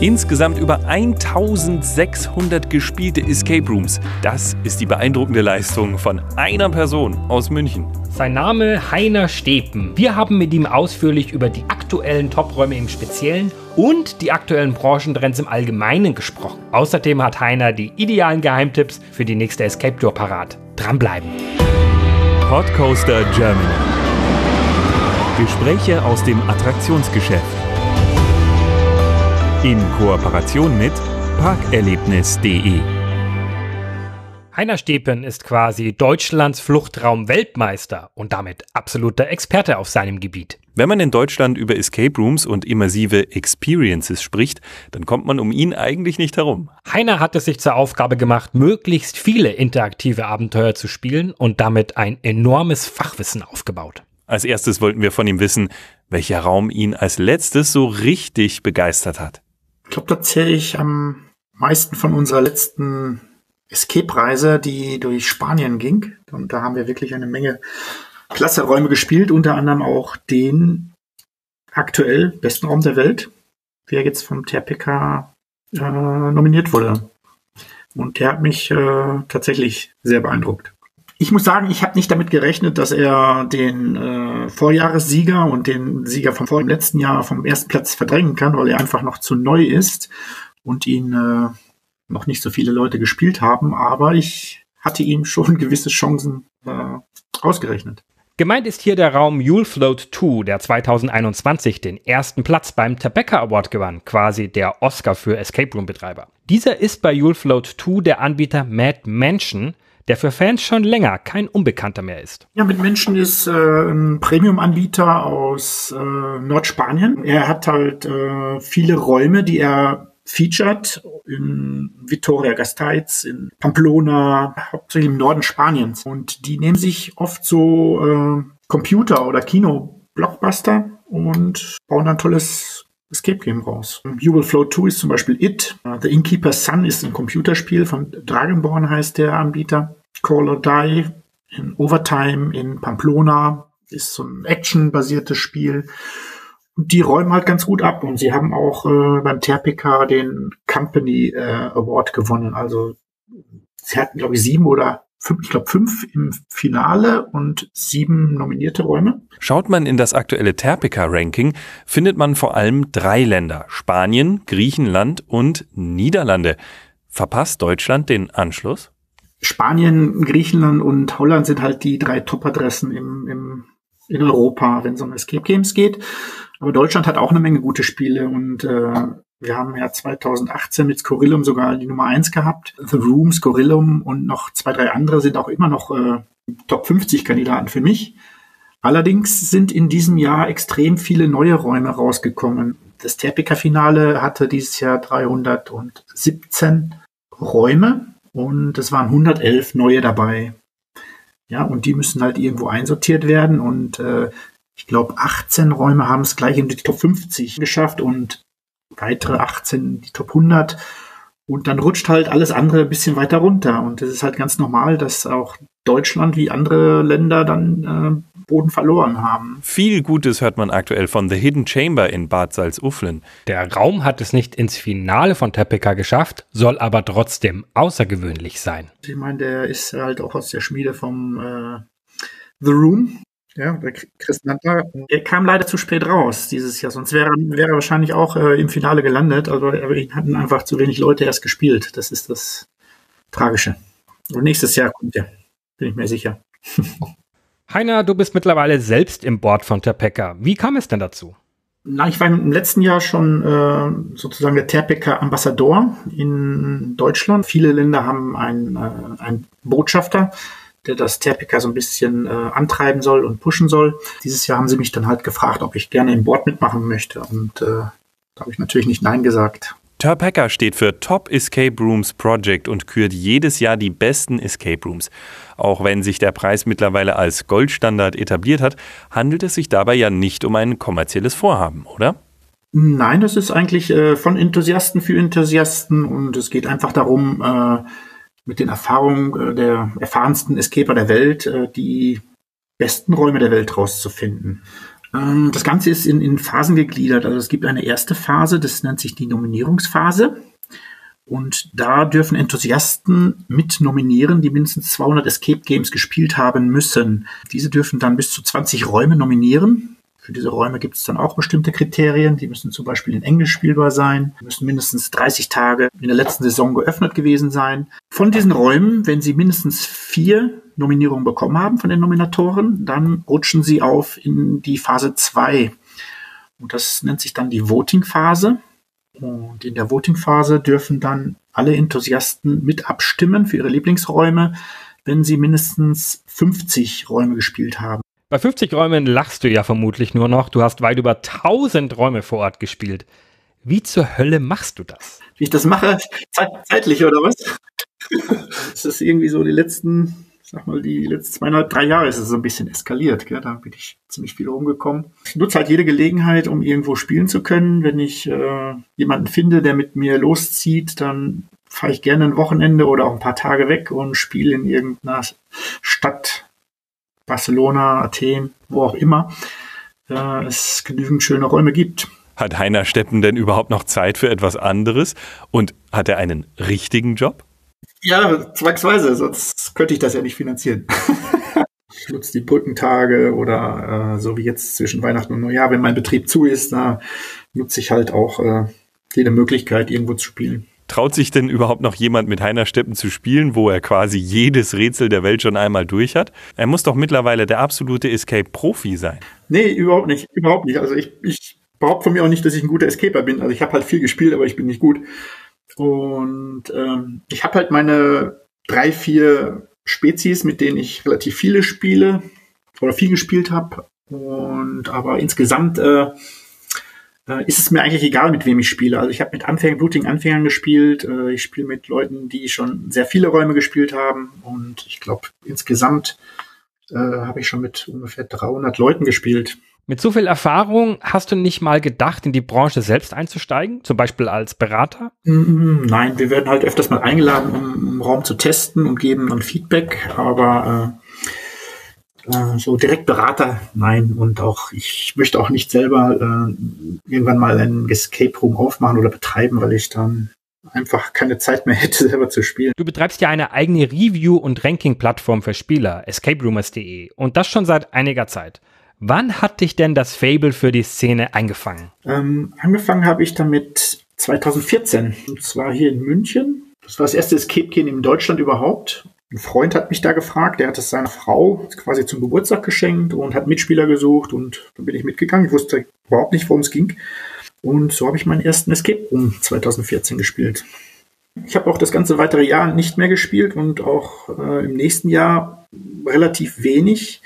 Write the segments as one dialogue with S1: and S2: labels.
S1: Insgesamt über 1600 gespielte Escape Rooms. Das ist die beeindruckende Leistung von einer Person aus München.
S2: Sein Name Heiner Stepen. Wir haben mit ihm ausführlich über die aktuellen Topräume im Speziellen und die aktuellen Branchentrends im Allgemeinen gesprochen. Außerdem hat Heiner die idealen Geheimtipps für die nächste Escape Tour parat. Dranbleiben.
S1: Podcoaster Germany. Gespräche aus dem Attraktionsgeschäft. In Kooperation mit parkerlebnis.de.
S2: Heiner Stepen ist quasi Deutschlands Fluchtraum-Weltmeister und damit absoluter Experte auf seinem Gebiet.
S1: Wenn man in Deutschland über Escape Rooms und immersive Experiences spricht, dann kommt man um ihn eigentlich nicht herum.
S2: Heiner hat es sich zur Aufgabe gemacht, möglichst viele interaktive Abenteuer zu spielen und damit ein enormes Fachwissen aufgebaut.
S1: Als erstes wollten wir von ihm wissen, welcher Raum ihn als letztes so richtig begeistert hat.
S3: Ich glaube, da zähle ich am meisten von unserer letzten Escape-Reise, die durch Spanien ging. Und da haben wir wirklich eine Menge klasse Räume gespielt, unter anderem auch den aktuell besten Raum der Welt, der jetzt vom TRPK äh, nominiert wurde. Und der hat mich äh, tatsächlich sehr beeindruckt. Ich muss sagen, ich habe nicht damit gerechnet, dass er den äh, Vorjahressieger und den Sieger vom vor letzten Jahr vom ersten Platz verdrängen kann, weil er einfach noch zu neu ist und ihn äh, noch nicht so viele Leute gespielt haben. Aber ich hatte ihm schon gewisse Chancen äh, ausgerechnet.
S2: Gemeint ist hier der Raum Yule Float 2, der 2021 den ersten Platz beim Tabecca Award gewann, quasi der Oscar für Escape Room Betreiber. Dieser ist bei Yule Float 2 der Anbieter Mad Mansion, der für Fans schon länger kein Unbekannter mehr ist.
S3: Ja, mit Menschen ist äh, ein Premium-Anbieter aus äh, Nordspanien. Er hat halt äh, viele Räume, die er featured in Vitoria Gasteiz, in Pamplona, hauptsächlich im Norden Spaniens. Und die nehmen sich oft so äh, Computer- oder Kino-Blockbuster und bauen dann tolles Escape Game raus. Will Float 2 ist zum Beispiel It. The Innkeeper's Son ist ein Computerspiel von Dragonborn heißt der Anbieter. Call or Die in Overtime in Pamplona ist so ein actionbasiertes Spiel. Und die räumen halt ganz gut ab. Und sie haben auch äh, beim TRPK den Company äh, Award gewonnen. Also sie hatten, glaube ich, sieben oder fünf, ich glaube fünf im Finale und sieben nominierte Räume.
S1: Schaut man in das aktuelle Terpica-Ranking, findet man vor allem drei Länder. Spanien, Griechenland und Niederlande. Verpasst Deutschland den Anschluss?
S3: Spanien, Griechenland und Holland sind halt die drei Top-Adressen im, im, in Europa, wenn es um Escape Games geht. Aber Deutschland hat auch eine Menge gute Spiele und äh, wir haben ja 2018 mit Scorillum sogar die Nummer eins gehabt. The Room, Scorillum und noch zwei, drei andere sind auch immer noch äh, Top 50 Kandidaten für mich. Allerdings sind in diesem Jahr extrem viele neue Räume rausgekommen. Das Terpika-Finale hatte dieses Jahr 317 Räume und es waren 111 neue dabei. Ja, und die müssen halt irgendwo einsortiert werden und äh, ich glaube 18 Räume haben es gleich in die Top 50 geschafft und weitere 18 in die Top 100 und dann rutscht halt alles andere ein bisschen weiter runter und es ist halt ganz normal, dass auch Deutschland wie andere Länder dann äh, Boden verloren haben.
S1: Viel Gutes hört man aktuell von The Hidden Chamber in Bad Salzuflen.
S2: Der Raum hat es nicht ins Finale von Tepeka geschafft, soll aber trotzdem außergewöhnlich sein.
S3: Ich meine, der ist halt auch aus der Schmiede vom äh, The Room. Ja, der Chris Nanta. Er kam leider zu spät raus dieses Jahr, sonst wäre, wäre er wahrscheinlich auch äh, im Finale gelandet, aber, aber ihn hatten einfach zu wenig Leute erst gespielt. Das ist das Tragische. Und nächstes Jahr kommt er, bin ich mir sicher.
S2: Heiner, du bist mittlerweile selbst im Board von Terpeka. Wie kam es denn dazu?
S3: Na, ich war im letzten Jahr schon äh, sozusagen der Terpeka Ambassador in Deutschland. Viele Länder haben einen, äh, einen Botschafter, der das Terpeka so ein bisschen äh, antreiben soll und pushen soll. Dieses Jahr haben sie mich dann halt gefragt, ob ich gerne im Board mitmachen möchte. Und äh, da habe ich natürlich nicht Nein gesagt.
S1: Terpeka steht für Top Escape Rooms Project und kürt jedes Jahr die besten Escape Rooms. Auch wenn sich der Preis mittlerweile als Goldstandard etabliert hat, handelt es sich dabei ja nicht um ein kommerzielles Vorhaben, oder?
S3: Nein, das ist eigentlich äh, von Enthusiasten für Enthusiasten und es geht einfach darum, äh, mit den Erfahrungen äh, der erfahrensten Escaper der Welt äh, die besten Räume der Welt rauszufinden. Ähm, das Ganze ist in, in Phasen gegliedert. Also es gibt eine erste Phase, das nennt sich die Nominierungsphase. Und da dürfen Enthusiasten mit nominieren, die mindestens 200 Escape Games gespielt haben müssen. Diese dürfen dann bis zu 20 Räume nominieren. Für diese Räume gibt es dann auch bestimmte Kriterien. Die müssen zum Beispiel in Englisch spielbar sein, müssen mindestens 30 Tage in der letzten Saison geöffnet gewesen sein. Von diesen Räumen, wenn sie mindestens vier Nominierungen bekommen haben von den Nominatoren, dann rutschen sie auf in die Phase 2. Und das nennt sich dann die Voting-Phase. Und in der Voting-Phase dürfen dann alle Enthusiasten mit abstimmen für ihre Lieblingsräume, wenn sie mindestens 50 Räume gespielt haben.
S2: Bei 50 Räumen lachst du ja vermutlich nur noch. Du hast weit über 1000 Räume vor Ort gespielt. Wie zur Hölle machst du das?
S3: Wie ich das mache? Zeit, zeitlich oder was? das ist irgendwie so die letzten, sag mal, die letzten zweieinhalb, drei Jahre ist es so ein bisschen eskaliert. Gell? Da bin ich ziemlich viel rumgekommen. Ich nutze halt jede Gelegenheit, um irgendwo spielen zu können. Wenn ich äh, jemanden finde, der mit mir loszieht, dann fahre ich gerne ein Wochenende oder auch ein paar Tage weg und spiele in irgendeiner Stadt, Barcelona, Athen, wo auch immer, äh, es genügend schöne Räume gibt.
S1: Hat Heiner Steppen denn überhaupt noch Zeit für etwas anderes? Und hat er einen richtigen Job?
S3: Ja, zwangsweise, sonst könnte ich das ja nicht finanzieren. ich nutze die Brückentage oder äh, so wie jetzt zwischen Weihnachten und Neujahr, wenn mein Betrieb zu ist, da nutze ich halt auch äh, jede Möglichkeit, irgendwo zu spielen.
S1: Traut sich denn überhaupt noch jemand mit Heiner Steppen zu spielen, wo er quasi jedes Rätsel der Welt schon einmal durch hat? Er muss doch mittlerweile der absolute Escape-Profi sein.
S3: Nee, überhaupt nicht. Überhaupt nicht. Also ich, ich behaupte von mir auch nicht, dass ich ein guter Escaper bin. Also ich habe halt viel gespielt, aber ich bin nicht gut. Und ähm, ich habe halt meine drei, vier Spezies, mit denen ich relativ viele spiele oder viel gespielt habe. Und aber insgesamt äh, äh, ist es mir eigentlich egal, mit wem ich spiele. Also ich habe mit Anfängern, blutigen Anfängern gespielt. Äh, ich spiele mit Leuten, die schon sehr viele Räume gespielt haben. Und ich glaube, insgesamt äh, habe ich schon mit ungefähr 300 Leuten gespielt.
S2: Mit so viel Erfahrung hast du nicht mal gedacht, in die Branche selbst einzusteigen, zum Beispiel als Berater?
S3: Mm, nein, wir werden halt öfters mal eingeladen, um, um Raum zu testen und geben dann Feedback, aber äh, so direkt Berater, nein. Und auch ich möchte auch nicht selber äh, irgendwann mal einen Escape Room aufmachen oder betreiben, weil ich dann einfach keine Zeit mehr hätte, selber zu spielen.
S2: Du betreibst ja eine eigene Review- und Ranking-Plattform für Spieler, escaperoomers.de, und das schon seit einiger Zeit. Wann hat dich denn das Fable für die Szene eingefangen?
S3: Ähm, angefangen habe ich damit 2014. Und zwar hier in München. Das war das erste Escape Game in Deutschland überhaupt. Ein Freund hat mich da gefragt, der hat es seiner Frau quasi zum Geburtstag geschenkt und hat Mitspieler gesucht und dann bin ich mitgegangen. Ich wusste überhaupt nicht, worum es ging. Und so habe ich meinen ersten Escape Room 2014 gespielt. Ich habe auch das ganze weitere Jahr nicht mehr gespielt und auch äh, im nächsten Jahr relativ wenig.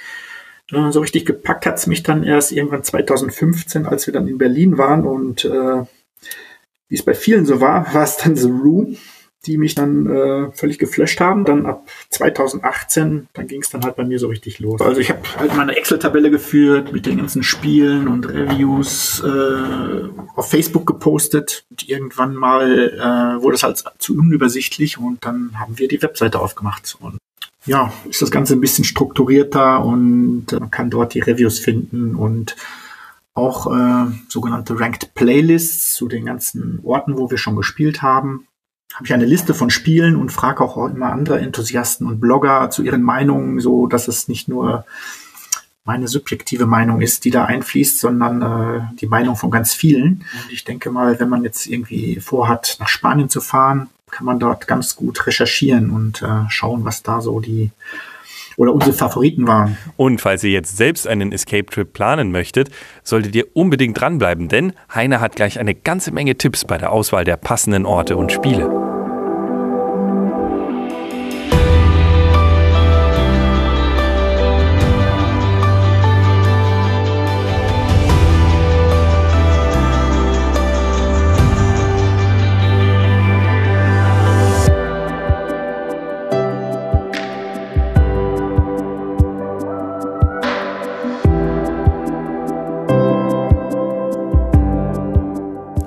S3: Äh, so richtig gepackt hat es mich dann erst irgendwann 2015, als wir dann in Berlin waren und äh, wie es bei vielen so war, war es dann The Room, die mich dann äh, völlig geflasht haben. Dann ab 2018, dann ging es dann halt bei mir so richtig los. Also ich habe halt meine Excel-Tabelle geführt mit den ganzen Spielen und Reviews äh, auf Facebook gepostet. Und irgendwann mal äh, wurde es halt zu unübersichtlich und dann haben wir die Webseite aufgemacht. Und ja, ist das Ganze ein bisschen strukturierter und man kann dort die Reviews finden und auch äh, sogenannte Ranked Playlists zu den ganzen Orten, wo wir schon gespielt haben. Habe ich eine Liste von Spielen und frage auch immer andere Enthusiasten und Blogger zu ihren Meinungen, so dass es nicht nur meine subjektive Meinung ist, die da einfließt, sondern äh, die Meinung von ganz vielen. Und ich denke mal, wenn man jetzt irgendwie vorhat, nach Spanien zu fahren, kann man dort ganz gut recherchieren und äh, schauen, was da so die oder unsere Favoriten waren.
S1: Und falls ihr jetzt selbst einen Escape Trip planen möchtet, solltet ihr unbedingt dranbleiben, denn Heiner hat gleich eine ganze Menge Tipps bei der Auswahl der passenden Orte und Spiele.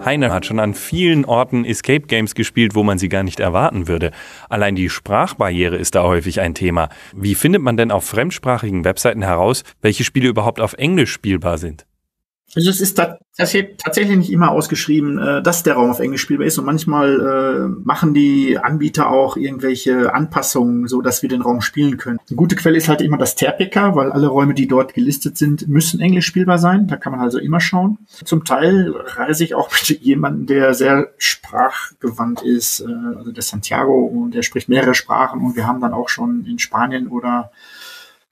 S1: Heiner hat schon an vielen Orten Escape Games gespielt, wo man sie gar nicht erwarten würde. Allein die Sprachbarriere ist da häufig ein Thema. Wie findet man denn auf fremdsprachigen Webseiten heraus, welche Spiele überhaupt auf Englisch spielbar sind?
S3: Also es ist tatsächlich nicht immer ausgeschrieben, äh, dass der Raum auf Englisch spielbar ist und manchmal äh, machen die Anbieter auch irgendwelche Anpassungen, so dass wir den Raum spielen können. Eine gute Quelle ist halt immer das Terpica, weil alle Räume, die dort gelistet sind, müssen englisch spielbar sein. Da kann man also immer schauen. Zum Teil reise ich auch mit jemandem, der sehr sprachgewandt ist, äh, also der Santiago und der spricht mehrere Sprachen und wir haben dann auch schon in Spanien oder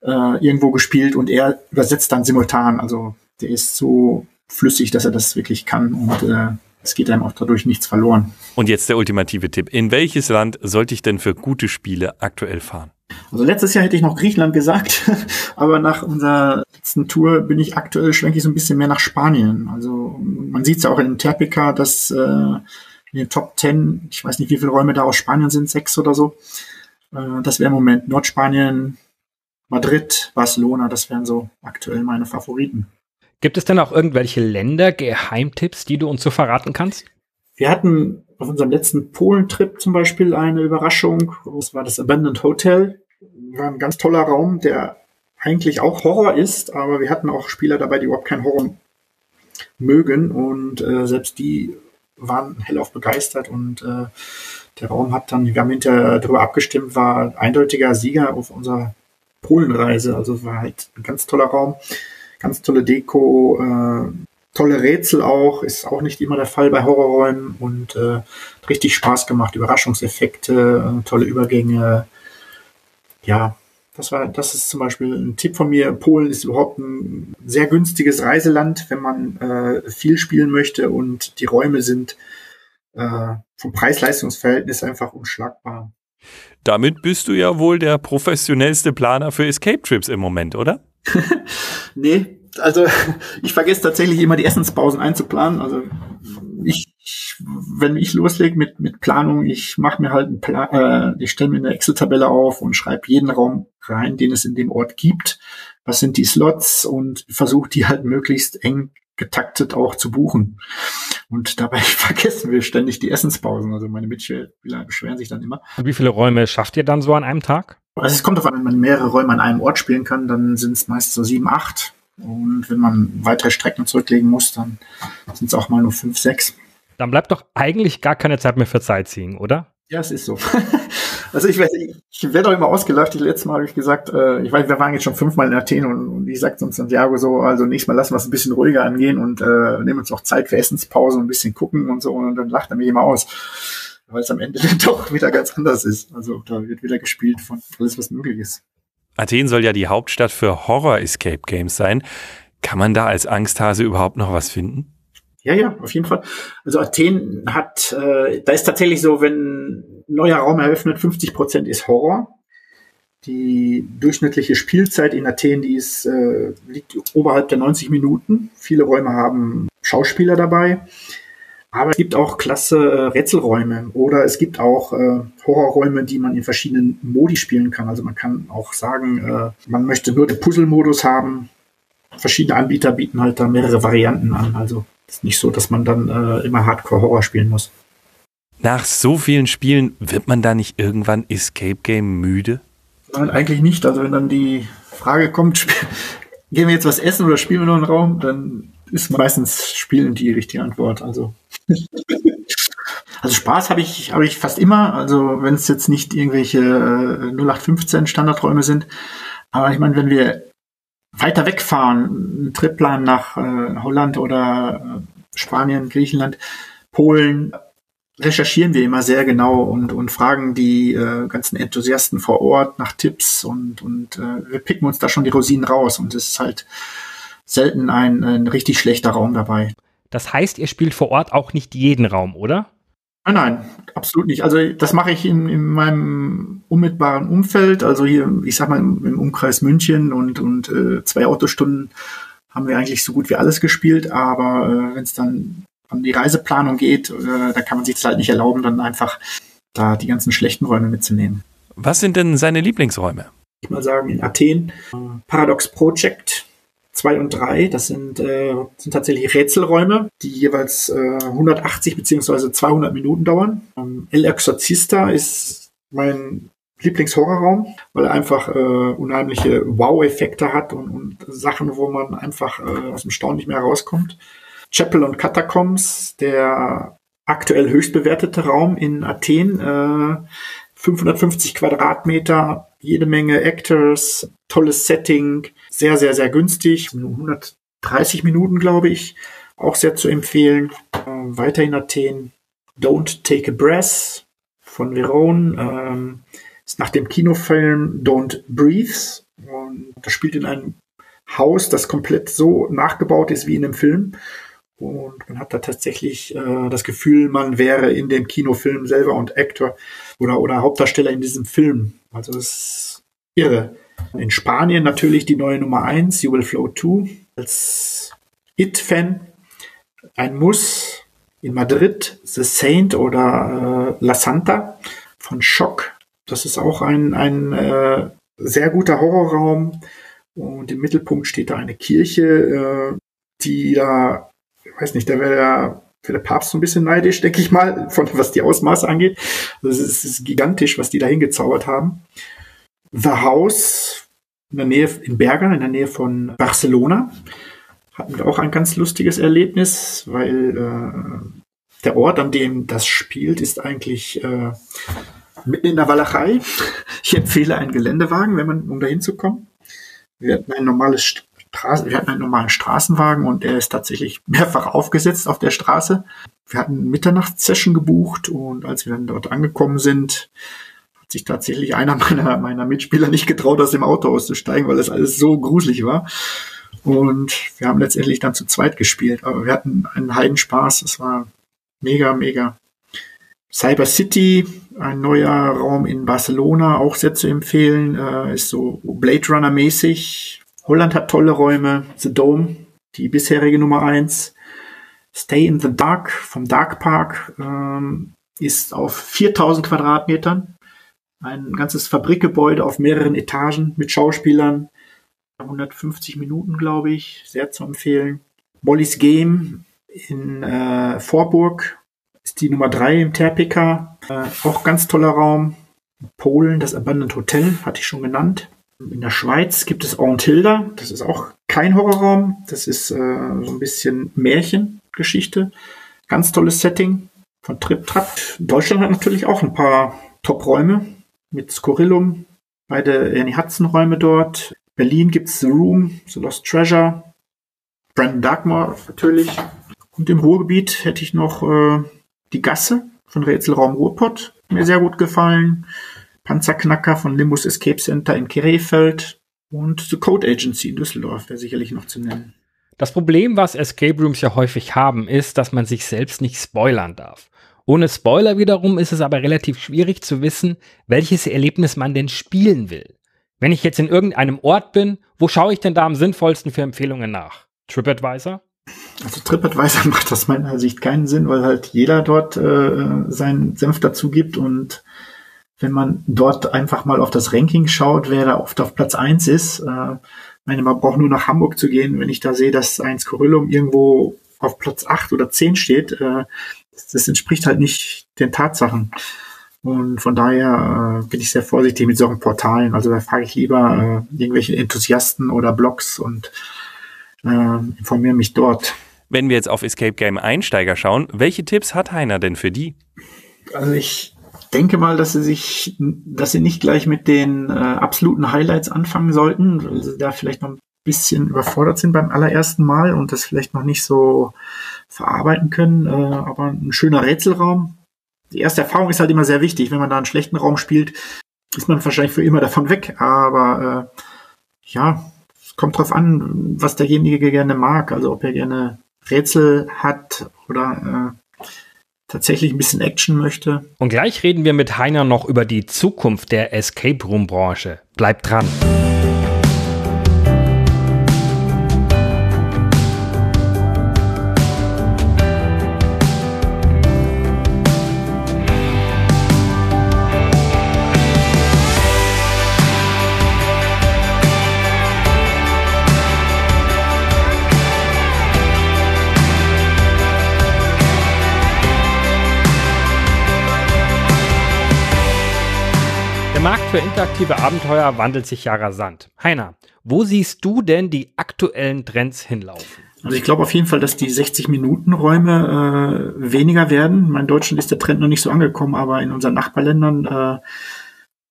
S3: irgendwo gespielt und er übersetzt dann simultan. Also der ist so flüssig, dass er das wirklich kann und äh, es geht einem auch dadurch nichts verloren.
S1: Und jetzt der ultimative Tipp. In welches Land sollte ich denn für gute Spiele aktuell fahren?
S3: Also letztes Jahr hätte ich noch Griechenland gesagt, aber nach unserer letzten Tour bin ich aktuell schwenke ich so ein bisschen mehr nach Spanien. Also man sieht es ja auch in Terpica, dass äh, in den Top Ten, ich weiß nicht, wie viele Räume da aus Spanien sind, sechs oder so. Äh, das wäre im Moment Nordspanien, Madrid, Barcelona, das wären so aktuell meine Favoriten.
S2: Gibt es denn auch irgendwelche Länder, Geheimtipps, die du uns so verraten kannst?
S3: Wir hatten auf unserem letzten Polentrip zum Beispiel eine Überraschung. Das war das Abandoned Hotel. War ein ganz toller Raum, der eigentlich auch Horror ist, aber wir hatten auch Spieler dabei, die überhaupt keinen Horror mögen und äh, selbst die waren hellauf begeistert und äh, der Raum hat dann, wir haben hinterher darüber abgestimmt, war eindeutiger Sieger auf unserer Polenreise. Also war halt ein ganz toller Raum, ganz tolle Deko, äh, tolle Rätsel auch, ist auch nicht immer der Fall bei Horrorräumen und äh, richtig Spaß gemacht, Überraschungseffekte, äh, tolle Übergänge. Ja, das war, das ist zum Beispiel ein Tipp von mir. Polen ist überhaupt ein sehr günstiges Reiseland, wenn man äh, viel spielen möchte und die Räume sind äh, vom Preis-Leistungs-Verhältnis einfach unschlagbar.
S1: Damit bist du ja wohl der professionellste Planer für Escape Trips im Moment, oder?
S3: nee, also ich vergesse tatsächlich immer die Essenspausen einzuplanen. Also ich, wenn ich loslege mit, mit Planung, ich mache mir halt einen Plan, äh, ich stelle mir eine Excel-Tabelle auf und schreibe jeden Raum rein, den es in dem Ort gibt. Was sind die Slots und versuche die halt möglichst eng getaktet auch zu buchen. Und dabei vergessen wir ständig die Essenspausen. Also meine Mitspieler beschweren sich dann immer.
S2: Und wie viele Räume schafft ihr dann so an einem Tag?
S3: Also es kommt auf an, wenn man mehrere Räume an einem Ort spielen kann, dann sind es meist so sieben, acht. Und wenn man weitere Strecken zurücklegen muss, dann sind es auch mal nur fünf, sechs.
S2: Dann bleibt doch eigentlich gar keine Zeit mehr für Sightseeing, oder?
S3: Ja, es ist so. Also ich weiß, ich werde auch immer ausgelacht. Die letzte Mal habe ich gesagt, äh, ich weiß, wir waren jetzt schon fünfmal in Athen und, und ich sagte uns Santiago so, also nächstes Mal lassen wir es ein bisschen ruhiger angehen und äh, nehmen uns auch Zeit für Essenspause und ein bisschen gucken und so und dann lacht er mich immer aus. Weil es am Ende dann doch wieder ganz anders ist. Also da wird wieder gespielt von alles, was möglich ist.
S1: Athen soll ja die Hauptstadt für Horror-Escape-Games sein. Kann man da als Angsthase überhaupt noch was finden?
S3: Ja, ja, auf jeden Fall. Also Athen hat, äh, da ist tatsächlich so, wenn neuer Raum eröffnet, 50 Prozent ist Horror. Die durchschnittliche Spielzeit in Athen, die ist, äh, liegt oberhalb der 90 Minuten. Viele Räume haben Schauspieler dabei. Aber es gibt auch klasse äh, Rätselräume oder es gibt auch äh, Horrorräume, die man in verschiedenen Modi spielen kann. Also man kann auch sagen, äh, man möchte nur den Puzzle-Modus haben. Verschiedene Anbieter bieten halt da mehrere Varianten an. Also ist nicht so, dass man dann äh, immer Hardcore-Horror spielen muss.
S1: Nach so vielen Spielen wird man da nicht irgendwann Escape Game müde?
S3: Nein, eigentlich nicht. Also wenn dann die Frage kommt, gehen wir jetzt was essen oder spielen wir noch einen Raum, dann ist meistens Spielen die richtige Antwort. Also, also Spaß habe ich, habe ich fast immer. Also wenn es jetzt nicht irgendwelche äh, 0815 Standardräume sind. Aber ich meine, wenn wir weiter wegfahren, einen Trip planen nach äh, Holland oder äh, Spanien, Griechenland, Polen, recherchieren wir immer sehr genau und, und fragen die äh, ganzen Enthusiasten vor Ort nach Tipps und, und äh, wir picken uns da schon die Rosinen raus und es ist halt selten ein, ein richtig schlechter Raum dabei.
S2: Das heißt, ihr spielt vor Ort auch nicht jeden Raum, oder?
S3: Nein, nein, absolut nicht. Also das mache ich in, in meinem unmittelbaren Umfeld. Also hier, ich sag mal, im, im Umkreis München und, und äh, zwei Autostunden haben wir eigentlich so gut wie alles gespielt. Aber äh, wenn es dann um die Reiseplanung geht, äh, da kann man sich das halt nicht erlauben, dann einfach da die ganzen schlechten Räume mitzunehmen.
S1: Was sind denn seine Lieblingsräume?
S3: Ich mal sagen, in Athen, äh, Paradox Project 2 und 3, das sind, äh, sind tatsächlich Rätselräume, die jeweils äh, 180 beziehungsweise 200 Minuten dauern. Ähm, El Exorcista ist mein Lieblingshorrorraum, weil er einfach äh, unheimliche Wow-Effekte hat und, und Sachen, wo man einfach äh, aus dem Staunen nicht mehr rauskommt. Chapel und Catacombs, der aktuell höchst bewertete Raum in Athen, äh, 550 Quadratmeter, jede Menge Actors, tolles Setting, sehr, sehr, sehr günstig, 130 Minuten, glaube ich, auch sehr zu empfehlen. Äh, weiter in Athen, Don't Take a Breath von Verone, ähm, ist nach dem Kinofilm Don't Breathe und das spielt in einem Haus, das komplett so nachgebaut ist wie in einem Film. Und man hat da tatsächlich äh, das Gefühl, man wäre in dem Kinofilm selber und Actor oder, oder Hauptdarsteller in diesem Film. Also das ist irre. In Spanien natürlich die neue Nummer eins, You Will Flow 2. Als It-Fan ein Muss. In Madrid The Saint oder äh, La Santa von Schock. Das ist auch ein, ein äh, sehr guter Horrorraum. Und im Mittelpunkt steht da eine Kirche, äh, die da ich weiß nicht, da wäre der, Papst so ein bisschen neidisch, denke ich mal, von was die Ausmaße angeht. Also es ist gigantisch, was die da hingezaubert haben. The House in der Nähe, in Berga, in der Nähe von Barcelona, hatten wir auch ein ganz lustiges Erlebnis, weil äh, der Ort, an dem das spielt, ist eigentlich äh, mitten in der Walachei. Ich empfehle einen Geländewagen, wenn man, um da hinzukommen. Wir hatten ein normales Straßen, wir hatten einen normalen Straßenwagen und der ist tatsächlich mehrfach aufgesetzt auf der Straße. Wir hatten Mitternachtssession gebucht und als wir dann dort angekommen sind, hat sich tatsächlich einer meiner, meiner Mitspieler nicht getraut, aus dem Auto auszusteigen, weil das alles so gruselig war. Und wir haben letztendlich dann zu zweit gespielt, aber wir hatten einen Heidenspaß. Es war mega, mega. Cyber City, ein neuer Raum in Barcelona, auch sehr zu empfehlen, äh, ist so Blade Runner mäßig, Holland hat tolle Räume. The Dome, die bisherige Nummer eins. Stay in the Dark vom Dark Park ähm, ist auf 4000 Quadratmetern. Ein ganzes Fabrikgebäude auf mehreren Etagen mit Schauspielern. 150 Minuten, glaube ich. Sehr zu empfehlen. Molly's Game in äh, Vorburg ist die Nummer drei im Terpika. Äh, auch ganz toller Raum. Polen, das Abandoned Hotel, hatte ich schon genannt. In der Schweiz gibt es Auentilda. Das ist auch kein Horrorraum. Das ist äh, so ein bisschen Märchengeschichte. Ganz tolles Setting von Trip Trap. Deutschland hat natürlich auch ein paar Top-Räume mit Scorillum. Beide Annie Hudson Räume dort. Berlin gibt's The Room, The Lost Treasure. Brandon Darkmore natürlich. Und im Ruhrgebiet hätte ich noch äh, die Gasse von Rätselraum Ruhrpott. Mir sehr gut gefallen. Panzerknacker von Limbus Escape Center in Krefeld und The Code Agency in Düsseldorf wäre sicherlich noch zu nennen.
S2: Das Problem, was Escape Rooms ja häufig haben, ist, dass man sich selbst nicht spoilern darf. Ohne Spoiler wiederum ist es aber relativ schwierig zu wissen, welches Erlebnis man denn spielen will. Wenn ich jetzt in irgendeinem Ort bin, wo schaue ich denn da am sinnvollsten für Empfehlungen nach? TripAdvisor?
S3: Also TripAdvisor macht aus meiner Sicht keinen Sinn, weil halt jeder dort äh, seinen Senf dazu gibt und wenn man dort einfach mal auf das Ranking schaut, wer da oft auf Platz eins ist. Äh, meine, man braucht nur nach Hamburg zu gehen, wenn ich da sehe, dass ein Scorillum irgendwo auf Platz acht oder zehn steht. Äh, das, das, entspricht halt nicht den Tatsachen. Und von daher äh, bin ich sehr vorsichtig mit solchen Portalen. Also da frage ich lieber äh, irgendwelche Enthusiasten oder Blogs und äh, informiere mich dort.
S1: Wenn wir jetzt auf Escape Game Einsteiger schauen, welche Tipps hat Heiner denn für die?
S3: Also ich denke mal, dass sie sich, dass sie nicht gleich mit den äh, absoluten Highlights anfangen sollten, weil sie da vielleicht noch ein bisschen überfordert sind beim allerersten Mal und das vielleicht noch nicht so verarbeiten können. Äh, aber ein schöner Rätselraum. Die erste Erfahrung ist halt immer sehr wichtig. Wenn man da einen schlechten Raum spielt, ist man wahrscheinlich für immer davon weg. Aber äh, ja, es kommt drauf an, was derjenige gerne mag. Also ob er gerne Rätsel hat oder äh, tatsächlich ein bisschen Action möchte.
S2: Und gleich reden wir mit Heiner noch über die Zukunft der Escape Room Branche. Bleibt dran. Für interaktive Abenteuer wandelt sich ja rasant. Heiner, wo siehst du denn die aktuellen Trends hinlaufen?
S3: Also ich glaube auf jeden Fall, dass die 60-Minuten-Räume äh, weniger werden. In Deutschland ist der Trend noch nicht so angekommen, aber in unseren Nachbarländern äh,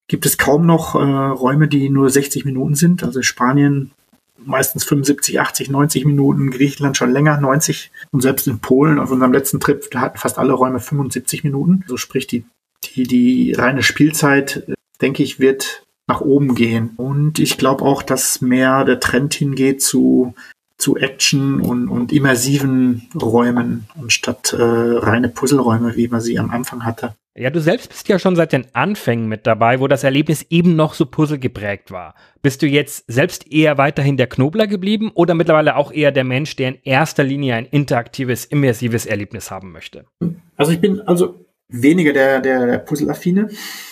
S3: gibt es kaum noch äh, Räume, die nur 60 Minuten sind. Also Spanien meistens 75, 80, 90 Minuten, Griechenland schon länger, 90. Und selbst in Polen, auf unserem letzten Trip, hatten fast alle Räume 75 Minuten. So sprich die, die, die reine Spielzeit, denke ich, wird nach oben gehen. Und ich glaube auch, dass mehr der Trend hingeht zu zu Action und, und immersiven Räumen anstatt äh, reine Puzzleräume, wie man sie am Anfang hatte.
S2: Ja, du selbst bist ja schon seit den Anfängen mit dabei, wo das Erlebnis eben noch so Puzzle geprägt war. Bist du jetzt selbst eher weiterhin der Knobler geblieben oder mittlerweile auch eher der Mensch, der in erster Linie ein interaktives, immersives Erlebnis haben möchte?
S3: Also ich bin also weniger der, der, Puzzle-Affine.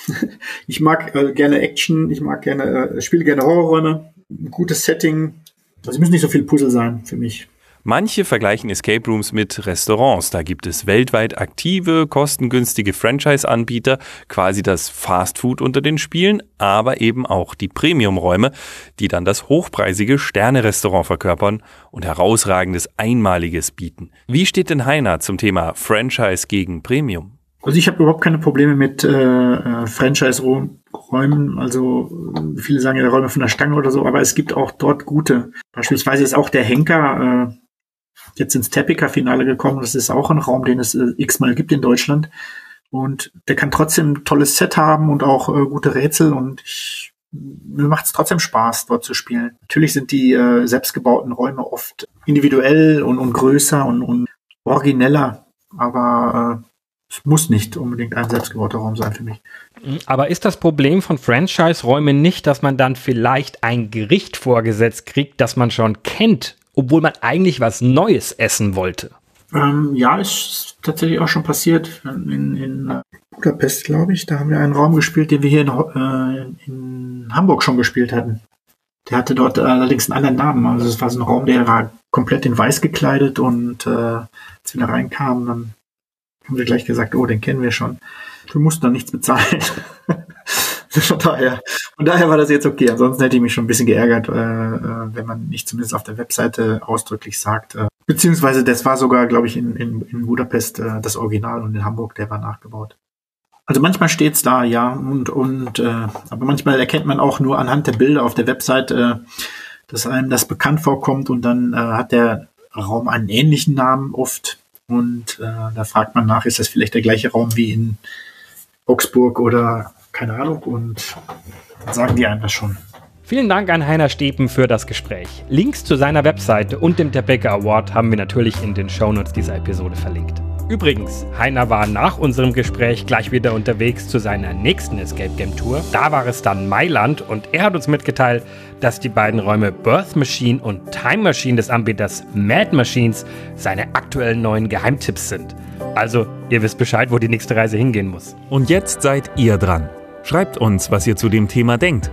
S3: ich mag äh, gerne Action, ich mag gerne, äh, spiele gerne Horrorräume, ein gutes Setting, also es müssen nicht so viele Puzzle sein für mich.
S1: Manche vergleichen Escape Rooms mit Restaurants. Da gibt es weltweit aktive, kostengünstige Franchise-Anbieter, quasi das Fast Food unter den Spielen, aber eben auch die Premium-Räume, die dann das hochpreisige Sterne-Restaurant verkörpern und herausragendes Einmaliges bieten. Wie steht denn Heiner zum Thema Franchise gegen Premium?
S3: Also ich habe überhaupt keine Probleme mit äh, äh Franchise-Räumen. Also viele sagen ja Räume von der Stange oder so, aber es gibt auch dort gute. Beispielsweise ist auch der Henker äh, jetzt ins Tepica-Finale gekommen. Das ist auch ein Raum, den es äh, x-mal gibt in Deutschland. Und der kann trotzdem ein tolles Set haben und auch äh, gute Rätsel. Und ich, mir macht es trotzdem Spaß, dort zu spielen. Natürlich sind die äh, selbstgebauten Räume oft individuell und, und größer und, und origineller. Aber äh, es muss nicht unbedingt ein selbstgebauter Raum sein für mich.
S2: Aber ist das Problem von Franchise-Räumen nicht, dass man dann vielleicht ein Gericht vorgesetzt kriegt, das man schon kennt, obwohl man eigentlich was Neues essen wollte?
S3: Ähm, ja, ist tatsächlich auch schon passiert. In, in Budapest, glaube ich, da haben wir einen Raum gespielt, den wir hier in, äh, in Hamburg schon gespielt hatten. Der hatte dort allerdings einen anderen Namen. Also es war so ein Raum, der war komplett in weiß gekleidet und äh, als wir da reinkamen, dann haben wir gleich gesagt, oh, den kennen wir schon. Wir mussten dann nichts bezahlen. von daher, von daher war das jetzt okay. Ansonsten hätte ich mich schon ein bisschen geärgert, äh, äh, wenn man nicht zumindest auf der Webseite ausdrücklich sagt. Äh, beziehungsweise das war sogar, glaube ich, in, in, in Budapest äh, das Original und in Hamburg, der war nachgebaut. Also manchmal steht's da, ja, und, und äh, aber manchmal erkennt man auch nur anhand der Bilder auf der Webseite, äh, dass einem das bekannt vorkommt und dann äh, hat der Raum einen ähnlichen Namen oft. Und äh, da fragt man nach, ist das vielleicht der gleiche Raum wie in Augsburg oder keine Ahnung. Und sagen die das schon.
S2: Vielen Dank an Heiner Stepen für das Gespräch. Links zu seiner Webseite und dem Tepeka Award haben wir natürlich in den Shownotes dieser Episode verlinkt. Übrigens, Heiner war nach unserem Gespräch gleich wieder unterwegs zu seiner nächsten Escape Game Tour. Da war es dann Mailand und er hat uns mitgeteilt, dass die beiden Räume Birth Machine und Time Machine des Anbieters Mad Machines seine aktuellen neuen Geheimtipps sind. Also, ihr wisst Bescheid, wo die nächste Reise hingehen muss.
S1: Und jetzt seid ihr dran. Schreibt uns, was ihr zu dem Thema denkt.